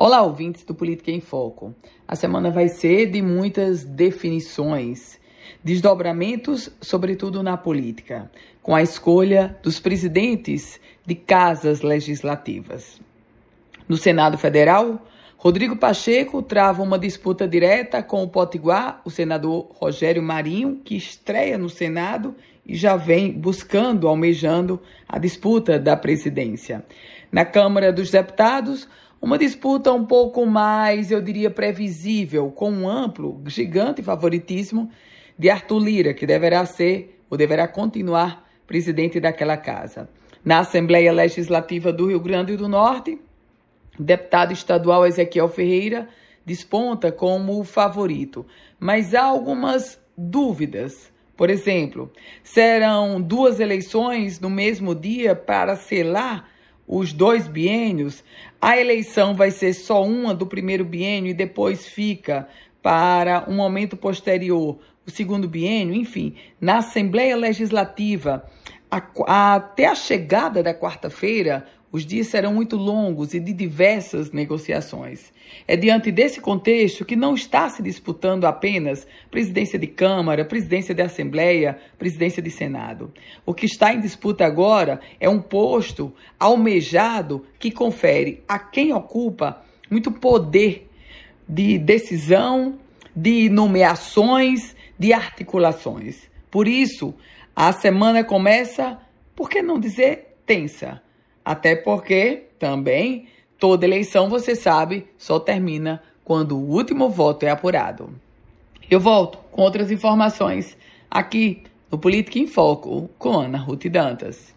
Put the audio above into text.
Olá, ouvintes do Política em Foco. A semana vai ser de muitas definições, desdobramentos, sobretudo na política, com a escolha dos presidentes de casas legislativas. No Senado Federal, Rodrigo Pacheco trava uma disputa direta com o Potiguar, o senador Rogério Marinho, que estreia no Senado e já vem buscando, almejando a disputa da presidência. Na Câmara dos Deputados, uma disputa um pouco mais, eu diria, previsível, com um amplo, gigante favoritismo de Arthur Lira, que deverá ser ou deverá continuar presidente daquela casa. Na Assembleia Legislativa do Rio Grande do Norte, deputado estadual Ezequiel Ferreira desponta como o favorito, mas há algumas dúvidas. Por exemplo, serão duas eleições no mesmo dia para selar os dois biênios, a eleição vai ser só uma do primeiro biênio e depois fica para um momento posterior o segundo biênio, enfim, na Assembleia Legislativa, a, a, até a chegada da quarta-feira, os dias serão muito longos e de diversas negociações. É diante desse contexto que não está se disputando apenas presidência de Câmara, presidência de Assembleia, presidência de Senado. O que está em disputa agora é um posto almejado que confere a quem ocupa muito poder de decisão, de nomeações, de articulações. Por isso, a semana começa, por que não dizer tensa? Até porque também toda eleição, você sabe, só termina quando o último voto é apurado. Eu volto com outras informações aqui no Política em Foco com Ana Ruth Dantas.